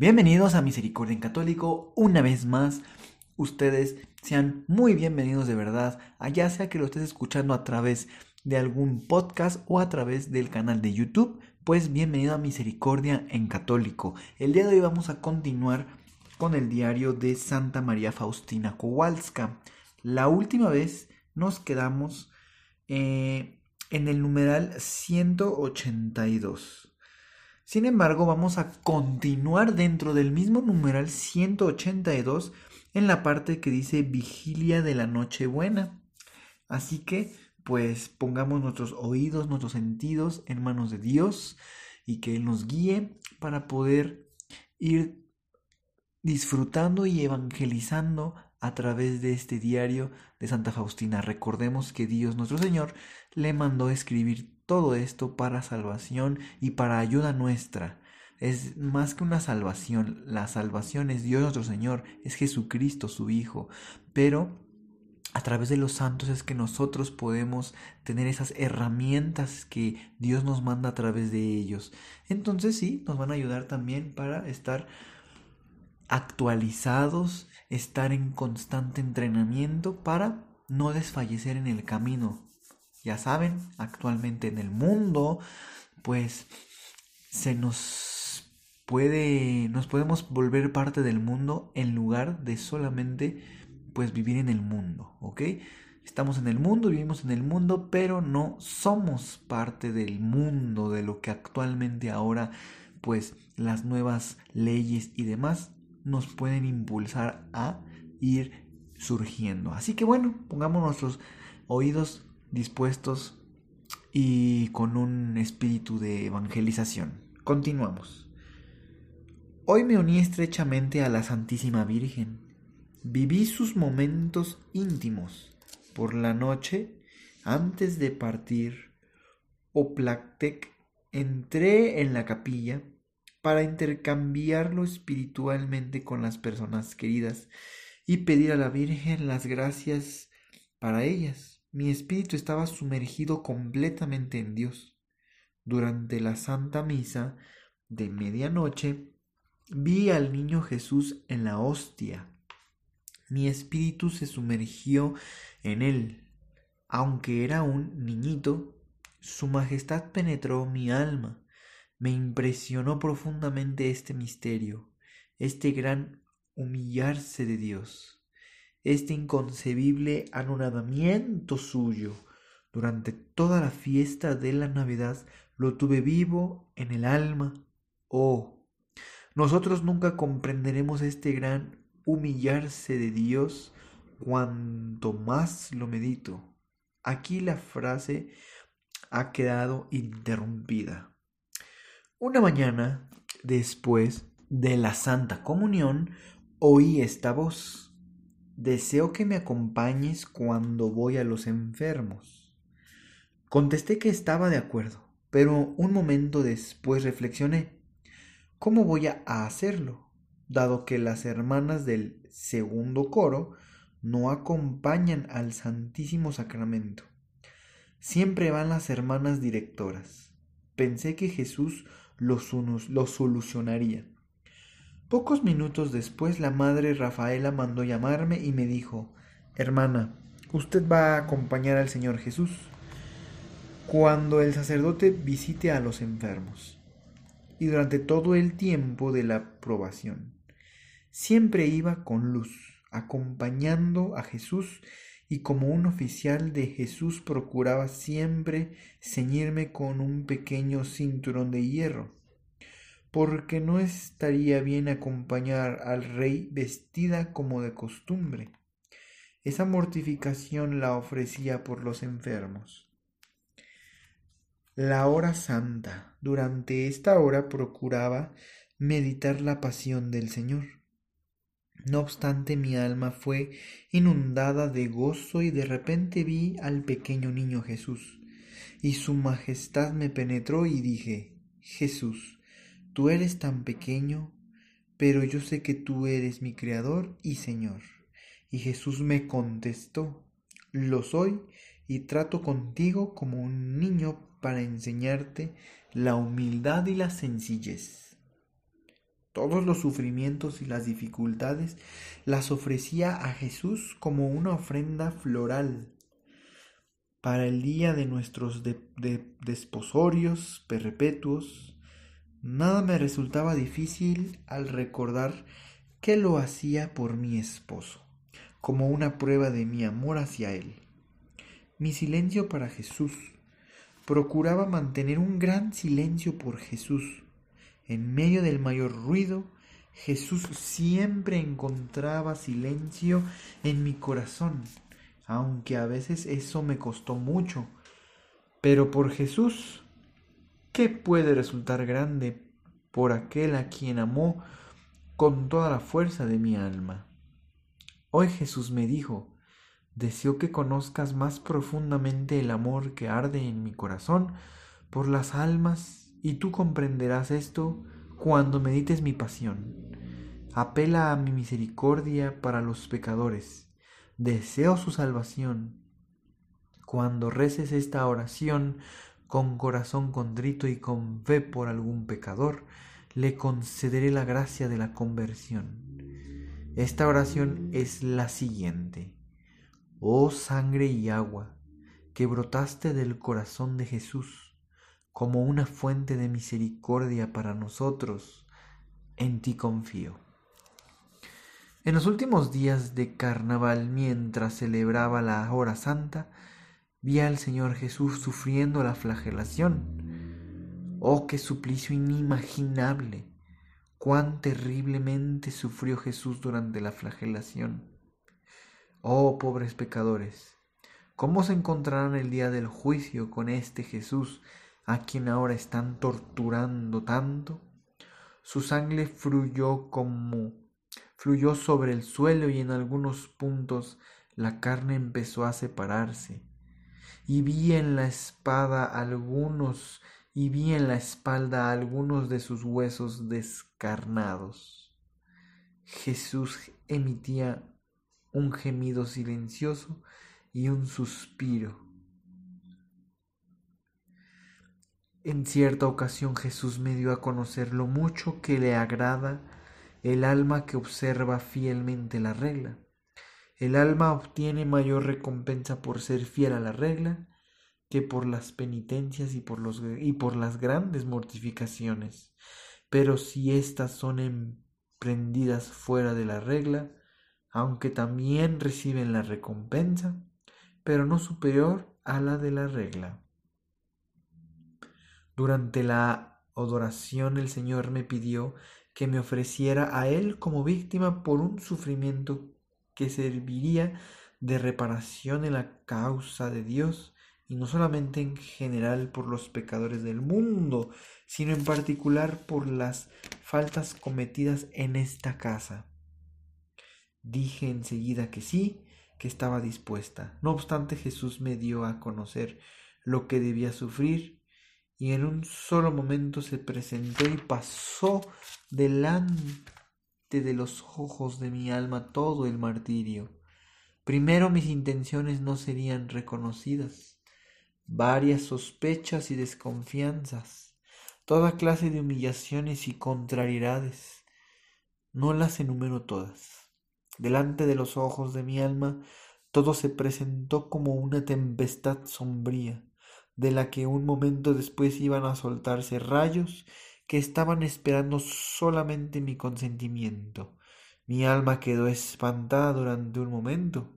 Bienvenidos a Misericordia en Católico, una vez más. Ustedes sean muy bienvenidos de verdad, allá sea que lo estés escuchando a través de algún podcast o a través del canal de YouTube, pues bienvenido a Misericordia en Católico. El día de hoy vamos a continuar con el diario de Santa María Faustina Kowalska. La última vez nos quedamos eh, en el numeral 182. Sin embargo, vamos a continuar dentro del mismo numeral 182 en la parte que dice vigilia de la Nochebuena. Así que, pues pongamos nuestros oídos, nuestros sentidos en manos de Dios y que Él nos guíe para poder ir disfrutando y evangelizando a través de este diario de Santa Faustina. Recordemos que Dios nuestro Señor le mandó escribir todo esto para salvación y para ayuda nuestra. Es más que una salvación, la salvación es Dios nuestro Señor, es Jesucristo su Hijo, pero a través de los santos es que nosotros podemos tener esas herramientas que Dios nos manda a través de ellos. Entonces sí, nos van a ayudar también para estar actualizados, estar en constante entrenamiento para no desfallecer en el camino. Ya saben, actualmente en el mundo, pues se nos puede, nos podemos volver parte del mundo en lugar de solamente, pues vivir en el mundo, ¿ok? Estamos en el mundo, vivimos en el mundo, pero no somos parte del mundo, de lo que actualmente ahora, pues las nuevas leyes y demás nos pueden impulsar a ir surgiendo. Así que bueno, pongamos nuestros oídos dispuestos y con un espíritu de evangelización. Continuamos. Hoy me uní estrechamente a la Santísima Virgen. Viví sus momentos íntimos. Por la noche, antes de partir, Oplactec, entré en la capilla para intercambiarlo espiritualmente con las personas queridas y pedir a la Virgen las gracias para ellas. Mi espíritu estaba sumergido completamente en Dios. Durante la Santa Misa de medianoche vi al niño Jesús en la hostia. Mi espíritu se sumergió en él. Aunque era un niñito, su majestad penetró mi alma me impresionó profundamente este misterio, este gran humillarse de Dios, este inconcebible anonadamiento suyo. Durante toda la fiesta de la Navidad lo tuve vivo en el alma. Oh, nosotros nunca comprenderemos este gran humillarse de Dios cuanto más lo medito. Aquí la frase ha quedado interrumpida. Una mañana, después de la Santa Comunión, oí esta voz. Deseo que me acompañes cuando voy a los enfermos. Contesté que estaba de acuerdo, pero un momento después reflexioné. ¿Cómo voy a hacerlo? Dado que las hermanas del segundo coro no acompañan al Santísimo Sacramento. Siempre van las hermanas directoras. Pensé que Jesús lo, solucionaría. Pocos minutos después la madre Rafaela mandó llamarme y me dijo, Hermana, usted va a acompañar al Señor Jesús cuando el sacerdote visite a los enfermos y durante todo el tiempo de la probación. Siempre iba con luz, acompañando a Jesús y como un oficial de Jesús procuraba siempre ceñirme con un pequeño cinturón de hierro, porque no estaría bien acompañar al rey vestida como de costumbre. Esa mortificación la ofrecía por los enfermos. La hora santa. Durante esta hora procuraba meditar la pasión del Señor. No obstante mi alma fue inundada de gozo y de repente vi al pequeño niño Jesús, y su majestad me penetró y dije, Jesús, tú eres tan pequeño, pero yo sé que tú eres mi Creador y Señor. Y Jesús me contestó, lo soy y trato contigo como un niño para enseñarte la humildad y la sencillez. Todos los sufrimientos y las dificultades las ofrecía a Jesús como una ofrenda floral para el día de nuestros desposorios perpetuos. Nada me resultaba difícil al recordar que lo hacía por mi esposo, como una prueba de mi amor hacia él. Mi silencio para Jesús procuraba mantener un gran silencio por Jesús. En medio del mayor ruido, Jesús siempre encontraba silencio en mi corazón, aunque a veces eso me costó mucho. Pero por Jesús, ¿qué puede resultar grande por aquel a quien amó con toda la fuerza de mi alma? Hoy Jesús me dijo, Deseo que conozcas más profundamente el amor que arde en mi corazón por las almas y tú comprenderás esto cuando medites mi pasión. Apela a mi misericordia para los pecadores. Deseo su salvación. Cuando reces esta oración con corazón contrito y con fe por algún pecador, le concederé la gracia de la conversión. Esta oración es la siguiente oh sangre y agua, que brotaste del corazón de Jesús como una fuente de misericordia para nosotros, en ti confío. En los últimos días de carnaval, mientras celebraba la hora santa, vi al Señor Jesús sufriendo la flagelación. Oh, qué suplicio inimaginable, cuán terriblemente sufrió Jesús durante la flagelación. Oh pobres pecadores, ¿cómo se encontrarán el día del juicio con este Jesús a quien ahora están torturando tanto? Su sangre fluyó como fluyó sobre el suelo y en algunos puntos la carne empezó a separarse. Y vi en la espada algunos y vi en la espalda algunos de sus huesos descarnados. Jesús emitía un gemido silencioso y un suspiro. En cierta ocasión Jesús me dio a conocer lo mucho que le agrada el alma que observa fielmente la regla. El alma obtiene mayor recompensa por ser fiel a la regla que por las penitencias y por, los, y por las grandes mortificaciones. Pero si éstas son emprendidas fuera de la regla, aunque también reciben la recompensa, pero no superior a la de la regla. Durante la adoración el Señor me pidió que me ofreciera a Él como víctima por un sufrimiento que serviría de reparación en la causa de Dios y no solamente en general por los pecadores del mundo, sino en particular por las faltas cometidas en esta casa. Dije enseguida que sí, que estaba dispuesta. No obstante, Jesús me dio a conocer lo que debía sufrir y en un solo momento se presentó y pasó delante de los ojos de mi alma todo el martirio. Primero mis intenciones no serían reconocidas, varias sospechas y desconfianzas, toda clase de humillaciones y contrariedades. No las enumero todas. Delante de los ojos de mi alma todo se presentó como una tempestad sombría, de la que un momento después iban a soltarse rayos que estaban esperando solamente mi consentimiento. Mi alma quedó espantada durante un momento.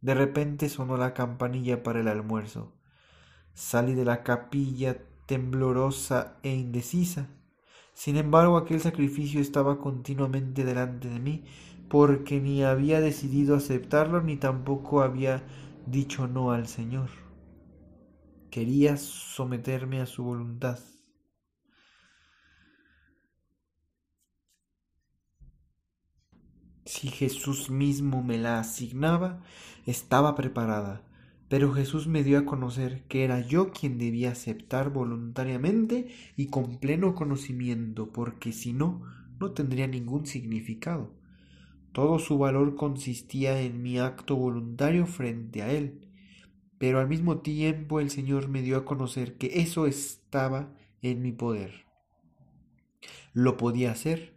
De repente sonó la campanilla para el almuerzo. Salí de la capilla temblorosa e indecisa. Sin embargo, aquel sacrificio estaba continuamente delante de mí, porque ni había decidido aceptarlo ni tampoco había dicho no al Señor. quería someterme a su voluntad. Si Jesús mismo me la asignaba, estaba preparada, pero Jesús me dio a conocer que era yo quien debía aceptar voluntariamente y con pleno conocimiento, porque si no, no tendría ningún significado. Todo su valor consistía en mi acto voluntario frente a Él, pero al mismo tiempo el Señor me dio a conocer que eso estaba en mi poder. Lo podía hacer,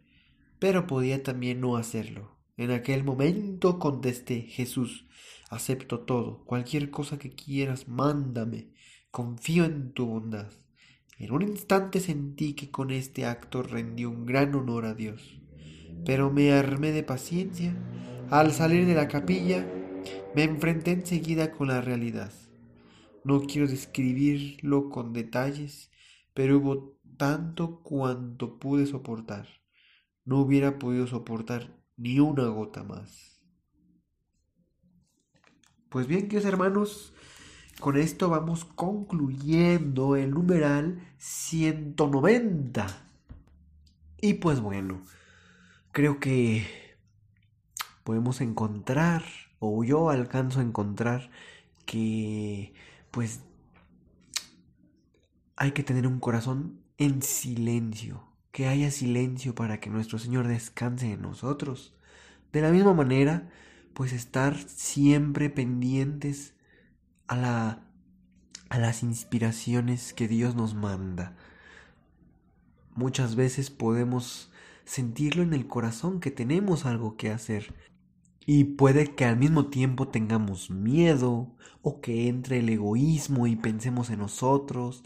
pero podía también no hacerlo. En aquel momento contesté, Jesús, acepto todo, cualquier cosa que quieras, mándame, confío en tu bondad. En un instante sentí que con este acto rendí un gran honor a Dios, pero me armé de paciencia. Al salir de la capilla, me enfrenté enseguida con la realidad. No quiero describirlo con detalles, pero hubo tanto cuanto pude soportar. No hubiera podido soportar ni una gota más. Pues bien, queridos hermanos, con esto vamos concluyendo el numeral 190. Y pues bueno, creo que podemos encontrar, o yo alcanzo a encontrar, que pues hay que tener un corazón en silencio que haya silencio para que nuestro Señor descanse en nosotros. De la misma manera, pues estar siempre pendientes a, la, a las inspiraciones que Dios nos manda. Muchas veces podemos sentirlo en el corazón que tenemos algo que hacer. Y puede que al mismo tiempo tengamos miedo o que entre el egoísmo y pensemos en nosotros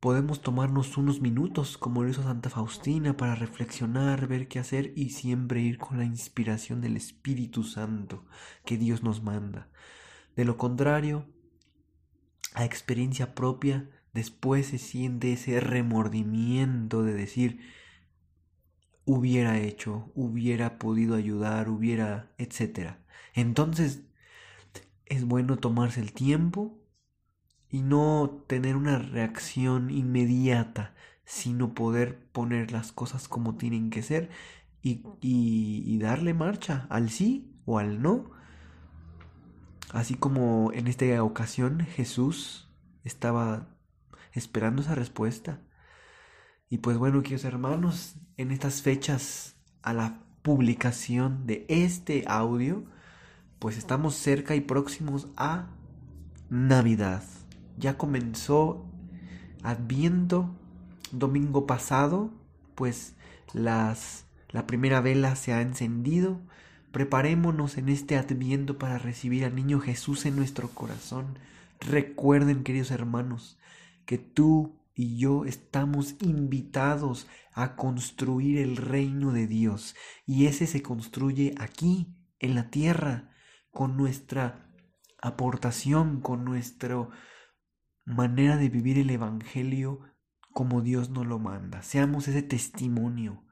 podemos tomarnos unos minutos, como lo hizo Santa Faustina, para reflexionar, ver qué hacer y siempre ir con la inspiración del Espíritu Santo que Dios nos manda. De lo contrario, a experiencia propia, después se siente ese remordimiento de decir, hubiera hecho, hubiera podido ayudar, hubiera, etc. Entonces, es bueno tomarse el tiempo y no tener una reacción inmediata, sino poder poner las cosas como tienen que ser y, darle marcha al sí o al no. Así como en esta ocasión Jesús estaba esperando esa respuesta. Y pues bueno, queridos hermanos, en estas fechas a la publicación de este audio, pues estamos cerca y próximos a Navidad ya comenzó Adviento, domingo pasado, pues las, la primera vela se ha encendido. Preparémonos en este Adviento para recibir al niño Jesús en nuestro corazón. Recuerden, queridos hermanos, que tú y yo estamos invitados a construir el reino de Dios y ese se construye aquí, en la tierra, con nuestra aportación, con nuestro manera de vivir el Evangelio como Dios nos lo manda. Seamos ese testimonio.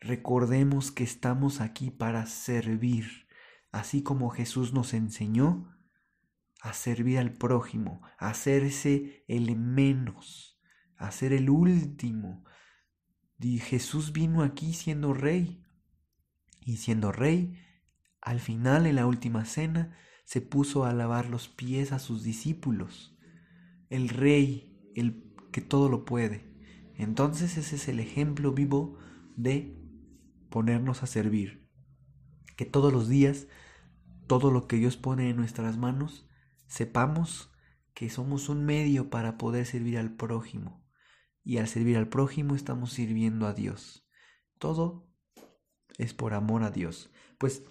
Recordemos que estamos aquí para servir, así como Jesús nos enseñó a servir al prójimo, a hacerse el menos, a ser el último. Y Jesús vino aquí siendo rey. Y siendo rey, al final en la última cena, se puso a lavar los pies a sus discípulos el rey, el que todo lo puede. Entonces ese es el ejemplo vivo de ponernos a servir. Que todos los días, todo lo que Dios pone en nuestras manos, sepamos que somos un medio para poder servir al prójimo. Y al servir al prójimo estamos sirviendo a Dios. Todo es por amor a Dios. Pues,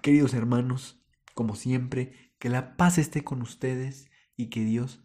queridos hermanos, como siempre, que la paz esté con ustedes y que Dios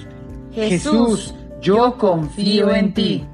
Jesús, yo confío en ti.